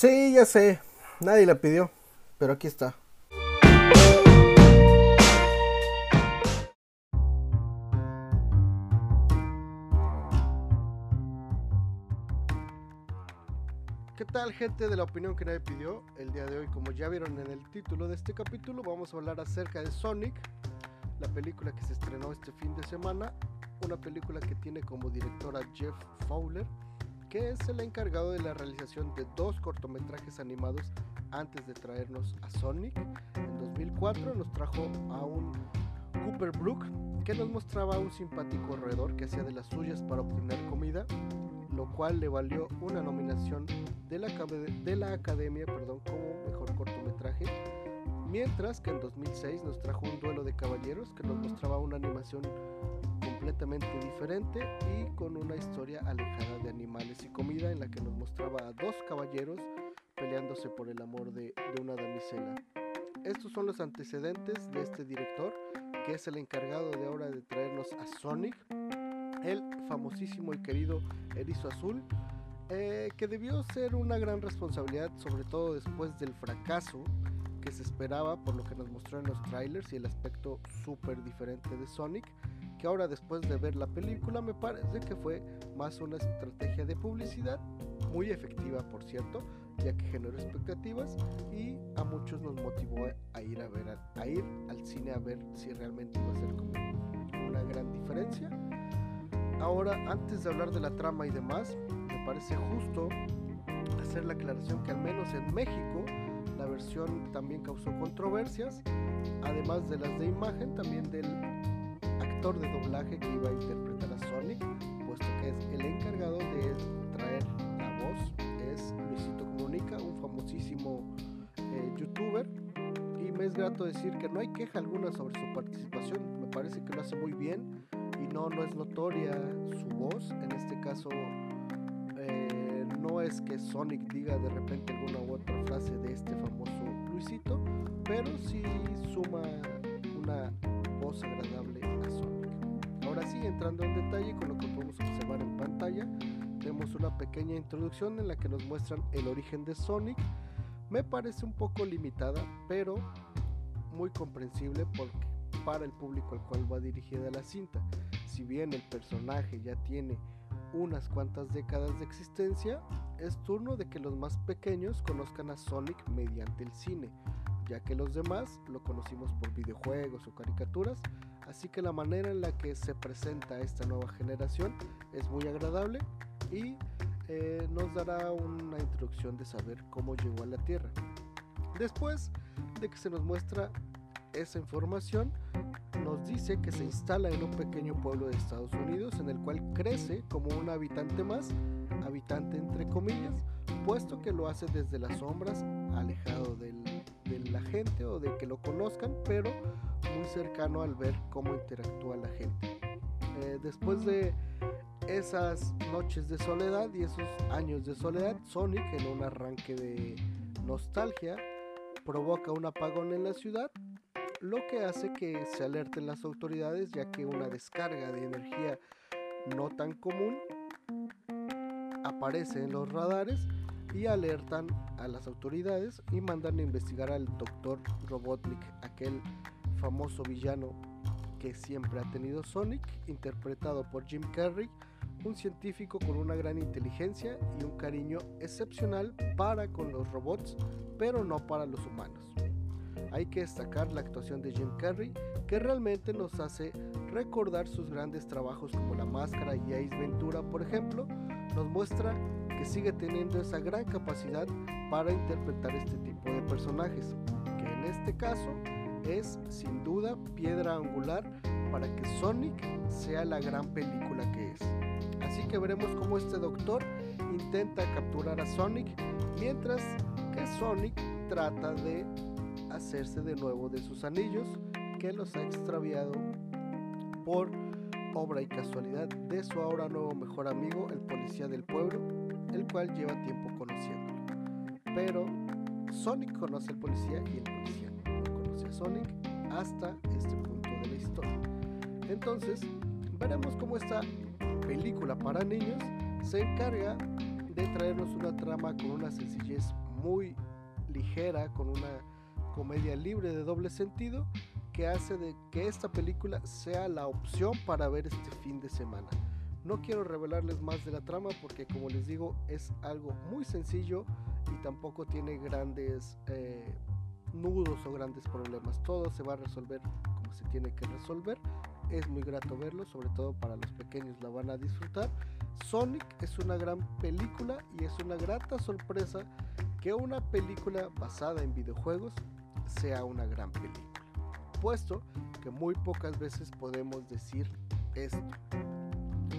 Sí, ya sé, nadie la pidió, pero aquí está. ¿Qué tal gente de la opinión que nadie pidió? El día de hoy, como ya vieron en el título de este capítulo, vamos a hablar acerca de Sonic, la película que se estrenó este fin de semana, una película que tiene como directora Jeff Fowler, que es el encargado de la realización de dos cortometrajes animados antes de traernos a Sonic. En 2004 nos trajo a un Cooper Brook que nos mostraba a un simpático roedor que hacía de las suyas para obtener comida, lo cual le valió una nominación de la, de la Academia perdón, como mejor cortometraje. Mientras que en 2006 nos trajo un duelo de caballeros que nos mostraba una animación completamente diferente y con una historia alejada de animales y comida en la que nos mostraba a dos caballeros peleándose por el amor de, una damisela. Estos son los antecedentes de este director, que es el encargado de ahora de traernos a Sonic, el famosísimo y querido Erizo Azul, eh, que debió ser una gran responsabilidad, sobre todo después del fracaso que se esperaba por lo que nos mostró en los trailers y el aspecto súper diferente de Sonic, que ahora después de ver la película me parece que fue más una estrategia de publicidad, muy efectiva por cierto, ya que generó expectativas y a muchos nos motivó a ir a ver a, ir al cine a ver si realmente iba a ser como una gran diferencia. Ahora, antes de hablar de la trama y demás, me parece justo hacer la aclaración que al menos en México la versión también causó controversias, además de las de imagen, también del actor de doblaje que iba a interpretar a Sonic, puesto que es el encargado de traer la voz, es Luisito Comunica, un famosísimo eh, youtuber, y me es grato decir que no hay queja alguna sobre su participación, me parece que lo hace muy bien y no, no es notoria su voz, en este caso eh, no es que Sonic diga de repente alguna u otra frase de este famoso Luisito, pero sí suma una voz agradable. Ahora sí, entrando en detalle con lo que podemos observar en pantalla, tenemos una pequeña introducción en la que nos muestran el origen de Sonic. Me parece un poco limitada, pero muy comprensible porque para el público al cual va dirigida la cinta. Si bien el personaje ya tiene unas cuantas décadas de existencia, es turno de que los más pequeños conozcan a Sonic mediante el cine, ya que los demás lo conocimos por videojuegos o caricaturas, así que la manera en la que se presenta esta nueva generación es muy agradable y eh, nos dará una introducción de saber cómo llegó a la Tierra. Después de que se nos muestra esa información, nos dice que se instala en un pequeño pueblo de Estados Unidos en el cual crece como un habitante más, habitante entre comillas, puesto que lo hace desde las sombras, alejado de la gente o de que lo conozcan, pero muy cercano al ver cómo interactúa la gente. Eh, después de esas noches de soledad y esos años de soledad, Sonic en un arranque de nostalgia provoca un apagón en la ciudad lo que hace que se alerten las autoridades ya que una descarga de energía no tan común aparece en los radares y alertan a las autoridades y mandan a investigar al doctor Robotnik, aquel famoso villano que siempre ha tenido Sonic, interpretado por Jim Carrey, un científico con una gran inteligencia y un cariño excepcional para con los robots, pero no para los humanos hay que destacar la actuación de Jim Carrey, que realmente nos hace recordar sus grandes trabajos como La Máscara y Ace Ventura, por ejemplo, nos muestra que sigue teniendo esa gran capacidad para interpretar este tipo de personajes, que en este caso es sin duda piedra angular para que Sonic sea la gran película que es. Así que veremos cómo este doctor intenta capturar a Sonic, mientras que Sonic trata de hacerse de nuevo de sus anillos que los ha extraviado por obra y casualidad de su ahora nuevo mejor amigo, el policía del pueblo, el cual lleva tiempo conociéndolo. Pero Sonic conoce al policía y el policía no conoce a Sonic hasta este punto de la historia. Entonces, veremos cómo esta película para niños se encarga de traernos una trama con una sencillez muy ligera, con una comedia libre de doble sentido, que hace de que esta película sea la opción para ver este fin de semana. No quiero revelarles más de la trama porque como les digo es algo muy sencillo y tampoco tiene grandes eh, nudos o grandes problemas. Todo se va a resolver como se tiene que resolver. Es muy grato verlo, sobre todo para los pequeños la van a disfrutar. Sonic es una gran película y es una grata sorpresa que una película basada en videojuegos sea una gran película. Puesto que muy pocas veces podemos decir esto.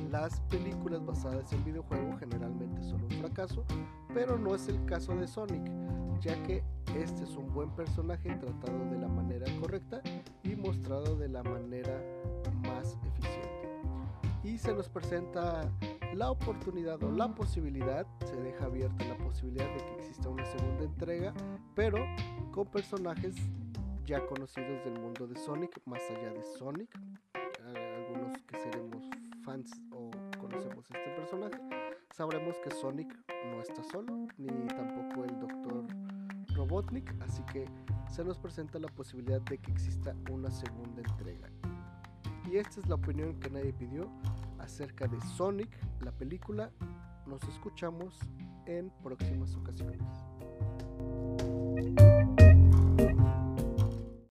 Las películas basadas en videojuegos generalmente son un fracaso, pero no es el caso de Sonic, ya que este es un buen personaje tratado de la manera correcta y mostrado de la manera más eficiente. Y se nos presenta la oportunidad o la posibilidad, se deja abierta la posibilidad de que exista una segunda entrega, pero con personajes ya conocidos del mundo de Sonic, más allá de Sonic, algunos que seremos fans o conocemos este personaje, sabremos que Sonic no está solo, ni tampoco el Dr. Robotnik, así que se nos presenta la posibilidad de que exista una segunda entrega. Y esta es la opinión que nadie pidió acerca de Sonic, la película. Nos escuchamos en próximas ocasiones.